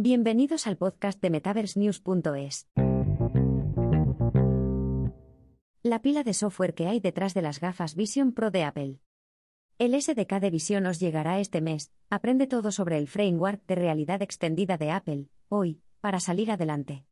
Bienvenidos al podcast de MetaverseNews.es. La pila de software que hay detrás de las gafas Vision Pro de Apple. El SDK de Vision os llegará este mes. Aprende todo sobre el framework de realidad extendida de Apple, hoy, para salir adelante.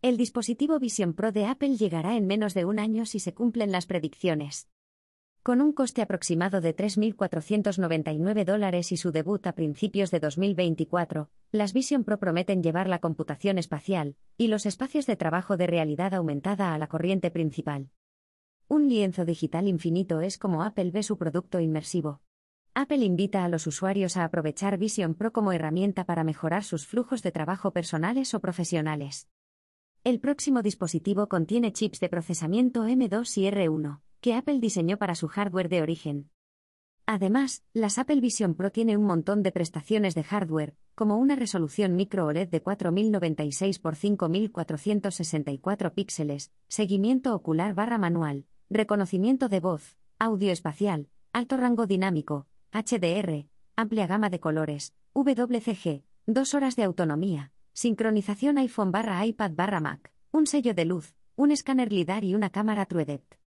El dispositivo Vision Pro de Apple llegará en menos de un año si se cumplen las predicciones. Con un coste aproximado de 3.499 dólares y su debut a principios de 2024, las Vision Pro prometen llevar la computación espacial y los espacios de trabajo de realidad aumentada a la corriente principal. Un lienzo digital infinito es como Apple ve su producto inmersivo. Apple invita a los usuarios a aprovechar Vision Pro como herramienta para mejorar sus flujos de trabajo personales o profesionales. El próximo dispositivo contiene chips de procesamiento M2 y R1 que Apple diseñó para su hardware de origen. Además, las Apple Vision Pro tiene un montón de prestaciones de hardware, como una resolución micro OLED de 4096 x 5464 píxeles, seguimiento ocular barra manual, reconocimiento de voz, audio espacial, alto rango dinámico, HDR, amplia gama de colores, WCG, dos horas de autonomía, sincronización iPhone barra iPad barra Mac, un sello de luz, un escáner LIDAR y una cámara TrueDepth.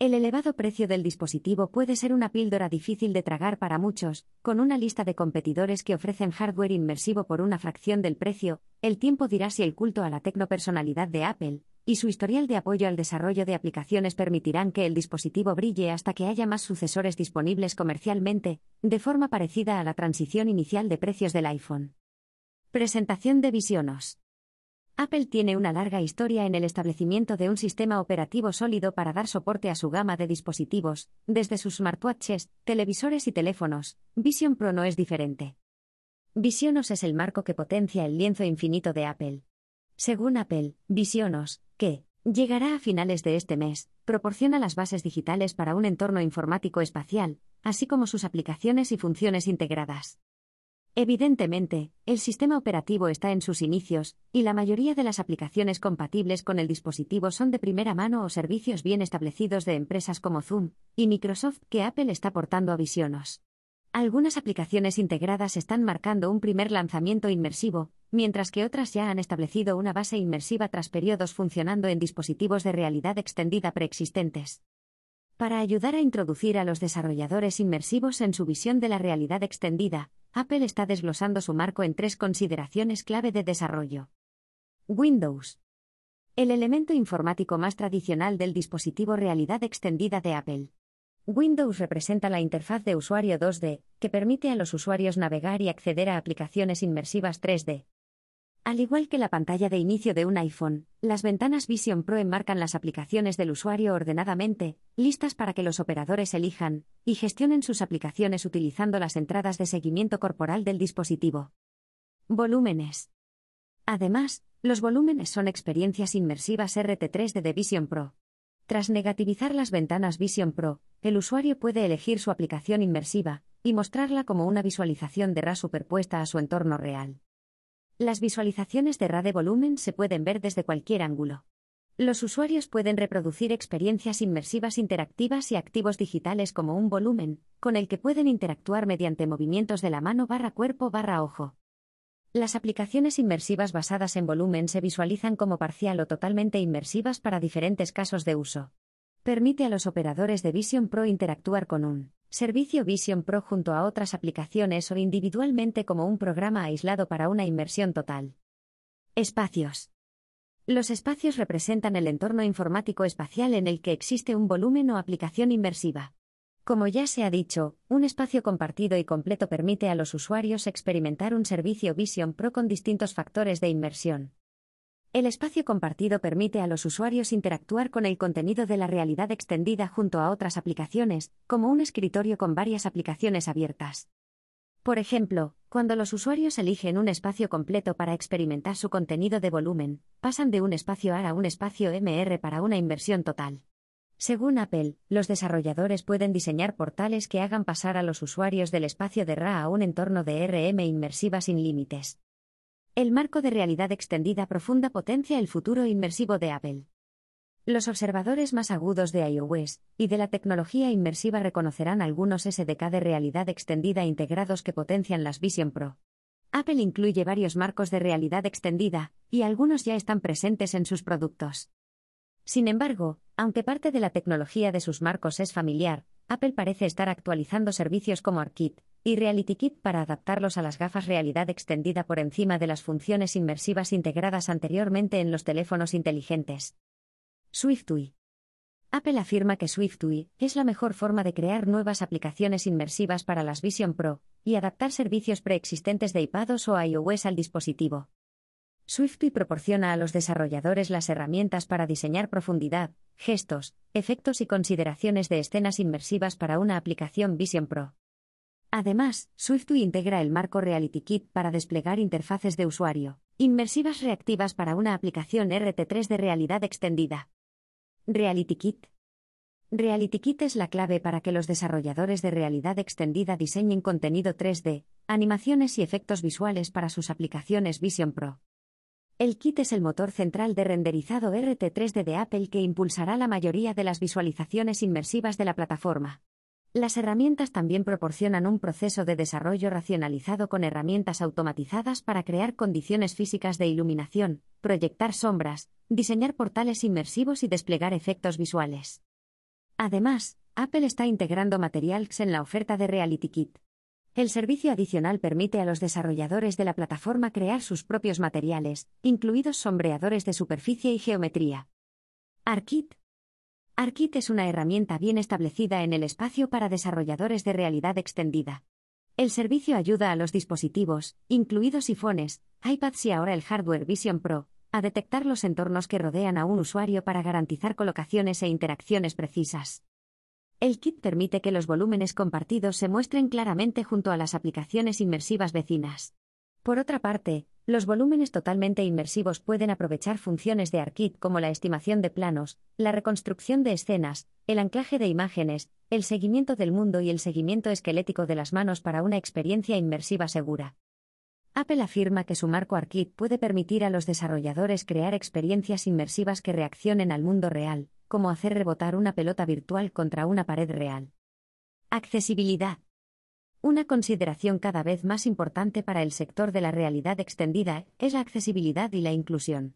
El elevado precio del dispositivo puede ser una píldora difícil de tragar para muchos, con una lista de competidores que ofrecen hardware inmersivo por una fracción del precio, el tiempo dirá si el culto a la tecnopersonalidad de Apple y su historial de apoyo al desarrollo de aplicaciones permitirán que el dispositivo brille hasta que haya más sucesores disponibles comercialmente, de forma parecida a la transición inicial de precios del iPhone. Presentación de Visionos. Apple tiene una larga historia en el establecimiento de un sistema operativo sólido para dar soporte a su gama de dispositivos, desde sus smartwatches, televisores y teléfonos. Vision Pro no es diferente. Visionos es el marco que potencia el lienzo infinito de Apple. Según Apple, Visionos, que llegará a finales de este mes, proporciona las bases digitales para un entorno informático espacial, así como sus aplicaciones y funciones integradas. Evidentemente, el sistema operativo está en sus inicios, y la mayoría de las aplicaciones compatibles con el dispositivo son de primera mano o servicios bien establecidos de empresas como Zoom y Microsoft que Apple está portando a Visionos. Algunas aplicaciones integradas están marcando un primer lanzamiento inmersivo, mientras que otras ya han establecido una base inmersiva tras periodos funcionando en dispositivos de realidad extendida preexistentes. Para ayudar a introducir a los desarrolladores inmersivos en su visión de la realidad extendida, Apple está desglosando su marco en tres consideraciones clave de desarrollo. Windows. El elemento informático más tradicional del dispositivo realidad extendida de Apple. Windows representa la interfaz de usuario 2D, que permite a los usuarios navegar y acceder a aplicaciones inmersivas 3D. Al igual que la pantalla de inicio de un iPhone, las ventanas Vision Pro enmarcan las aplicaciones del usuario ordenadamente, listas para que los operadores elijan y gestionen sus aplicaciones utilizando las entradas de seguimiento corporal del dispositivo. Volúmenes. Además, los volúmenes son experiencias inmersivas RT3 de Vision Pro. Tras negativizar las ventanas Vision Pro, el usuario puede elegir su aplicación inmersiva y mostrarla como una visualización de RA superpuesta a su entorno real. Las visualizaciones de RA de volumen se pueden ver desde cualquier ángulo. Los usuarios pueden reproducir experiencias inmersivas interactivas y activos digitales como un volumen, con el que pueden interactuar mediante movimientos de la mano barra cuerpo barra ojo. Las aplicaciones inmersivas basadas en volumen se visualizan como parcial o totalmente inmersivas para diferentes casos de uso. Permite a los operadores de Vision Pro interactuar con un Servicio Vision Pro junto a otras aplicaciones o individualmente como un programa aislado para una inmersión total. Espacios. Los espacios representan el entorno informático espacial en el que existe un volumen o aplicación inmersiva. Como ya se ha dicho, un espacio compartido y completo permite a los usuarios experimentar un servicio Vision Pro con distintos factores de inmersión. El espacio compartido permite a los usuarios interactuar con el contenido de la realidad extendida junto a otras aplicaciones, como un escritorio con varias aplicaciones abiertas. Por ejemplo, cuando los usuarios eligen un espacio completo para experimentar su contenido de volumen, pasan de un espacio AR a un espacio MR para una inversión total. Según Apple, los desarrolladores pueden diseñar portales que hagan pasar a los usuarios del espacio de RA a un entorno de RM inmersiva sin límites. El marco de realidad extendida profunda potencia el futuro inmersivo de Apple. Los observadores más agudos de iOS y de la tecnología inmersiva reconocerán algunos SDK de realidad extendida integrados que potencian las Vision Pro. Apple incluye varios marcos de realidad extendida, y algunos ya están presentes en sus productos. Sin embargo, aunque parte de la tecnología de sus marcos es familiar, Apple parece estar actualizando servicios como ARKit y RealityKit para adaptarlos a las gafas realidad extendida por encima de las funciones inmersivas integradas anteriormente en los teléfonos inteligentes. SwiftUI Apple afirma que SwiftUI es la mejor forma de crear nuevas aplicaciones inmersivas para las Vision Pro y adaptar servicios preexistentes de iPadOS o iOS al dispositivo. SwiftUI proporciona a los desarrolladores las herramientas para diseñar profundidad, gestos, efectos y consideraciones de escenas inmersivas para una aplicación Vision Pro. Además, SwiftUI integra el marco RealityKit para desplegar interfaces de usuario, inmersivas reactivas para una aplicación RT3 de realidad extendida. RealityKit. RealityKit es la clave para que los desarrolladores de realidad extendida diseñen contenido 3D, animaciones y efectos visuales para sus aplicaciones Vision Pro. El kit es el motor central de renderizado RT3D de Apple que impulsará la mayoría de las visualizaciones inmersivas de la plataforma. Las herramientas también proporcionan un proceso de desarrollo racionalizado con herramientas automatizadas para crear condiciones físicas de iluminación, proyectar sombras, diseñar portales inmersivos y desplegar efectos visuales. Además, Apple está integrando materials en la oferta de Reality Kit. El servicio adicional permite a los desarrolladores de la plataforma crear sus propios materiales, incluidos sombreadores de superficie y geometría. ARKit. ARKit es una herramienta bien establecida en el espacio para desarrolladores de realidad extendida. El servicio ayuda a los dispositivos, incluidos iPhones, iPads y ahora el hardware Vision Pro, a detectar los entornos que rodean a un usuario para garantizar colocaciones e interacciones precisas. El kit permite que los volúmenes compartidos se muestren claramente junto a las aplicaciones inmersivas vecinas. Por otra parte, los volúmenes totalmente inmersivos pueden aprovechar funciones de ARKit como la estimación de planos, la reconstrucción de escenas, el anclaje de imágenes, el seguimiento del mundo y el seguimiento esquelético de las manos para una experiencia inmersiva segura. Apple afirma que su marco ARKit puede permitir a los desarrolladores crear experiencias inmersivas que reaccionen al mundo real, como hacer rebotar una pelota virtual contra una pared real. Accesibilidad. Una consideración cada vez más importante para el sector de la realidad extendida es la accesibilidad y la inclusión.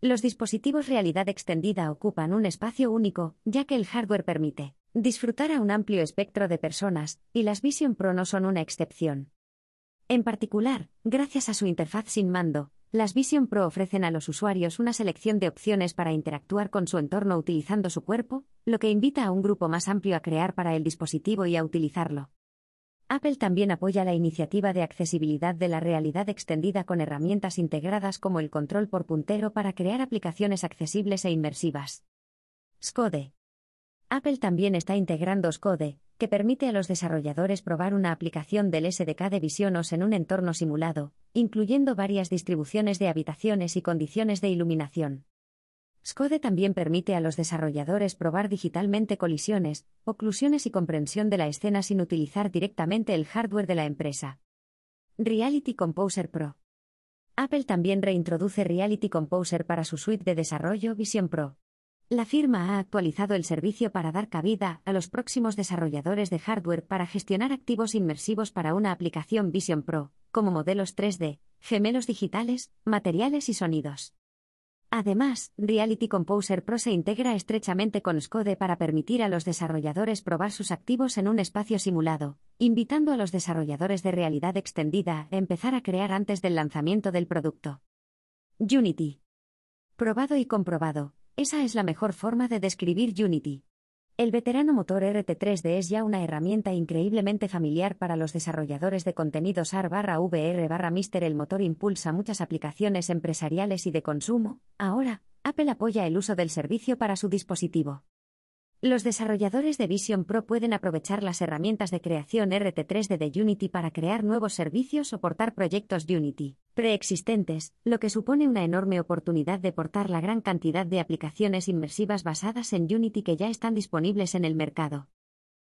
Los dispositivos realidad extendida ocupan un espacio único, ya que el hardware permite disfrutar a un amplio espectro de personas, y las Vision Pro no son una excepción. En particular, gracias a su interfaz sin mando, las Vision Pro ofrecen a los usuarios una selección de opciones para interactuar con su entorno utilizando su cuerpo, lo que invita a un grupo más amplio a crear para el dispositivo y a utilizarlo. Apple también apoya la iniciativa de accesibilidad de la realidad extendida con herramientas integradas como el control por puntero para crear aplicaciones accesibles e inmersivas. Scode. Apple también está integrando Scode, que permite a los desarrolladores probar una aplicación del SDK de Visionos en un entorno simulado, incluyendo varias distribuciones de habitaciones y condiciones de iluminación. SCODE también permite a los desarrolladores probar digitalmente colisiones, oclusiones y comprensión de la escena sin utilizar directamente el hardware de la empresa. Reality Composer Pro. Apple también reintroduce Reality Composer para su suite de desarrollo Vision Pro. La firma ha actualizado el servicio para dar cabida a los próximos desarrolladores de hardware para gestionar activos inmersivos para una aplicación Vision Pro, como modelos 3D, gemelos digitales, materiales y sonidos. Además, Reality Composer Pro se integra estrechamente con Scode para permitir a los desarrolladores probar sus activos en un espacio simulado, invitando a los desarrolladores de realidad extendida a empezar a crear antes del lanzamiento del producto. Unity. Probado y comprobado, esa es la mejor forma de describir Unity. El veterano motor RT3D es ya una herramienta increíblemente familiar para los desarrolladores de contenidos AR barra VR barra Mister. El motor impulsa muchas aplicaciones empresariales y de consumo. Ahora, Apple apoya el uso del servicio para su dispositivo. Los desarrolladores de Vision Pro pueden aprovechar las herramientas de creación RT3D de Unity para crear nuevos servicios o portar proyectos Unity preexistentes, lo que supone una enorme oportunidad de portar la gran cantidad de aplicaciones inmersivas basadas en Unity que ya están disponibles en el mercado.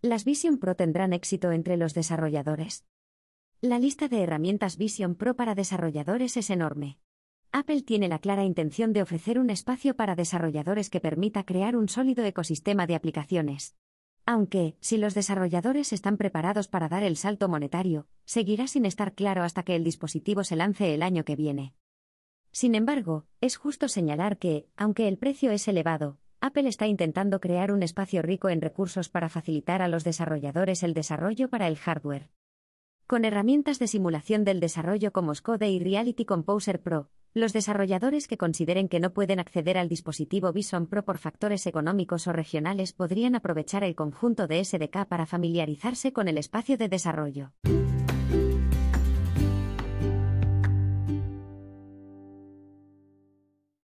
Las Vision Pro tendrán éxito entre los desarrolladores. La lista de herramientas Vision Pro para desarrolladores es enorme. Apple tiene la clara intención de ofrecer un espacio para desarrolladores que permita crear un sólido ecosistema de aplicaciones. Aunque, si los desarrolladores están preparados para dar el salto monetario, seguirá sin estar claro hasta que el dispositivo se lance el año que viene. Sin embargo, es justo señalar que, aunque el precio es elevado, Apple está intentando crear un espacio rico en recursos para facilitar a los desarrolladores el desarrollo para el hardware. Con herramientas de simulación del desarrollo como Scode y Reality Composer Pro, los desarrolladores que consideren que no pueden acceder al dispositivo Bison Pro por factores económicos o regionales podrían aprovechar el conjunto de SDK para familiarizarse con el espacio de desarrollo.